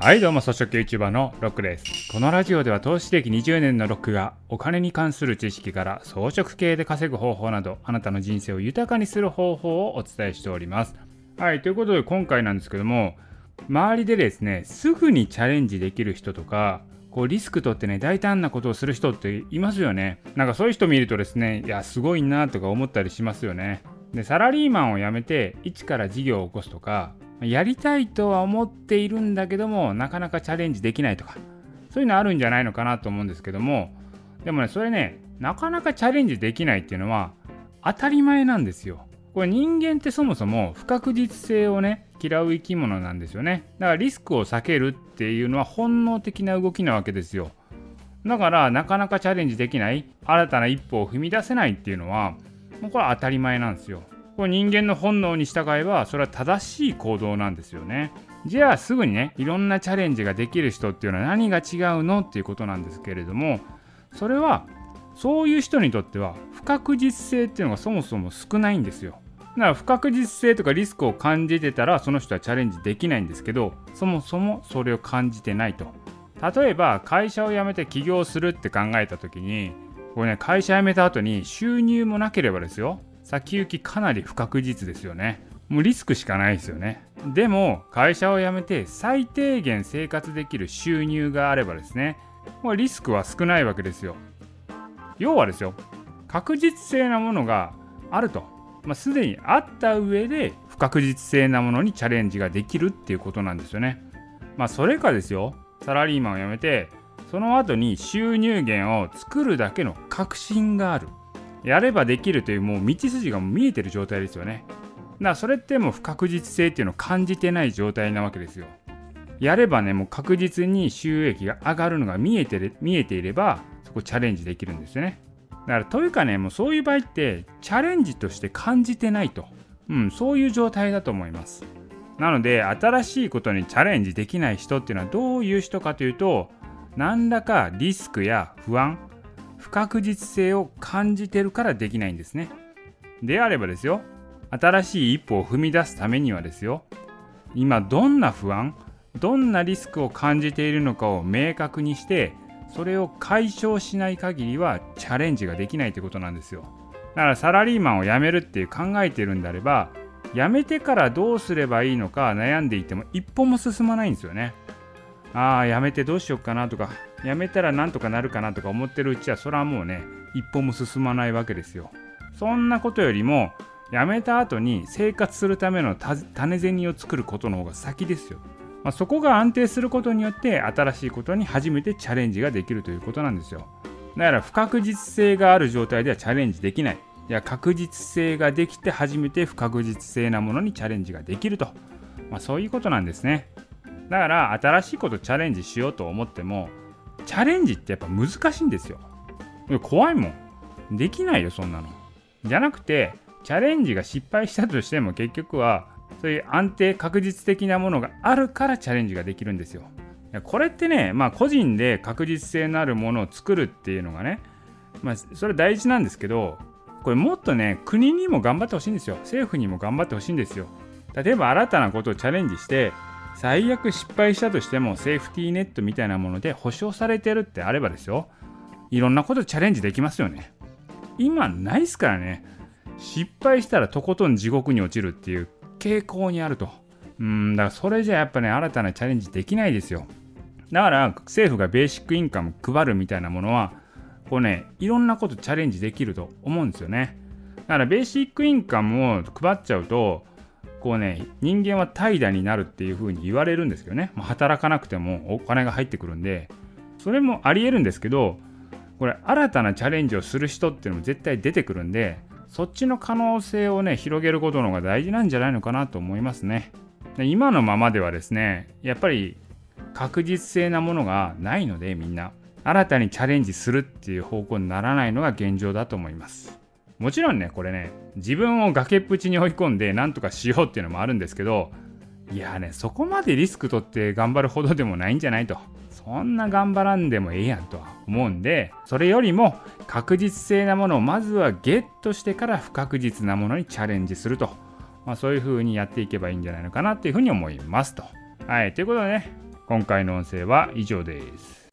はいどうも、草食 YouTuber のロックです。このラジオでは投資歴20年のロックがお金に関する知識から装飾系で稼ぐ方法などあなたの人生を豊かにする方法をお伝えしております。はい、ということで今回なんですけども、周りでですね、すぐにチャレンジできる人とか、こうリスク取ってね、大胆なことをする人っていますよね。なんかそういう人見るとですね、いや、すごいなとか思ったりしますよね。で、サラリーマンを辞めて、一から事業を起こすとか、やりたいとは思っているんだけどもなかなかチャレンジできないとかそういうのあるんじゃないのかなと思うんですけどもでもねそれねなかなかチャレンジできないっていうのは当たり前なんですよ。これ人間ってそもそも不確実性をね嫌う生き物なんですよね。だからリスクを避けるっていうのは本能的な動きなわけですよ。だからなかなかチャレンジできない新たな一歩を踏み出せないっていうのはもうこれは当たり前なんですよ。これ人間の本能に従えばそれは正しい行動なんですよね。じゃあすぐにねいろんなチャレンジができる人っていうのは何が違うのっていうことなんですけれどもそれはそういう人にとっては不確実性っていうのがそもそも少ないんですよ。だから不確実性とかリスクを感じてたらその人はチャレンジできないんですけどそもそもそれを感じてないと。例えば会社を辞めて起業するって考えた時にこれね会社辞めた後に収入もなければですよ先行きかなり不確実ですよね。もうリスクしかないですよね。でも会社を辞めて最低限生活できる収入があればですね、もうリスクは少ないわけですよ。要はですよ、確実性なものがあると。まあ、すでにあった上で不確実性なものにチャレンジができるっていうことなんですよね。まあそれかですよ、サラリーマンを辞めて、その後に収入源を作るだけの確信がある。やればできるというもう道筋が見えてる状態ですよね。だからそれってもう不確実性っていうのを感じてない状態なわけですよ。やればね、もう確実に収益が上がるのが見えて見えていれば、そこチャレンジできるんですよね。だからというかね、もうそういう場合ってチャレンジとして感じてないと。うん、そういう状態だと思います。なので、新しいことにチャレンジできない人っていうのはどういう人かというと、何らかリスクや不安、不確実性を感じてるからできないんですね。であればですよ、新しい一歩を踏み出すためにはですよ、今どんな不安、どんなリスクを感じているのかを明確にして、それを解消しない限りはチャレンジができないということなんですよ。だからサラリーマンを辞めるっていう考えてるんであれば、辞めてからどうすればいいのか悩んでいても一歩も進まないんですよね。ああ、辞めてどうしようかなとか、辞めたらなんとかなるかなとか思ってるうちはそれはもうね一歩も進まないわけですよ。そんなことよりも辞めた後に生活するための種銭を作ることの方が先ですよ、まあ、そこが安定することによって新しいことに初めてチャレンジができるということなんですよ。だから不確実性がある状態ではチャレンジできない。いや確実性ができて初めて不確実性なものにチャレンジができると、まあ、そういうことなんですね。だから新しいことチャレンジしようと思ってもチャレンジってやっぱ難しいんですよ。怖いもん。できないよ、そんなの。じゃなくて、チャレンジが失敗したとしても結局は、そういう安定確実的なものがあるからチャレンジができるんですよ。これってね、まあ個人で確実性のあるものを作るっていうのがね、まあそれ大事なんですけど、これもっとね、国にも頑張ってほしいんですよ。政府にも頑張ってほしいんですよ。例えば新たなことをチャレンジして、最悪失敗したとしてもセーフティーネットみたいなもので保証されてるってあればですよ。いろんなことチャレンジできますよね。今ないっすからね。失敗したらとことん地獄に落ちるっていう傾向にあると。うんだからそれじゃやっぱね新たなチャレンジできないですよ。だから政府がベーシックインカム配るみたいなものはこうねいろんなことチャレンジできると思うんですよね。だからベーシックインカムを配っちゃうとこうね人間は怠惰になるっていう風に言われるんですけどね、まあ、働かなくてもお金が入ってくるんでそれもありえるんですけどこれ新たなチャレンジをする人っていうのも絶対出てくるんでそっちの可能性をね広げることの方が大事なんじゃないのかなと思いますね。で今のままではですねやっぱり確実性なものがないのでみんな。新たにチャレンジするっていう方向にならないのが現状だと思います。もちろんねこれね自分を崖っぷちに追い込んでなんとかしようっていうのもあるんですけどいやねそこまでリスク取って頑張るほどでもないんじゃないと。そんな頑張らんでもええやんとは思うんでそれよりも確実性なものをまずはゲットしてから不確実なものにチャレンジすると、まあ、そういう風にやっていけばいいんじゃないのかなっていうふうに思いますと。はいということでね今回の音声は以上です。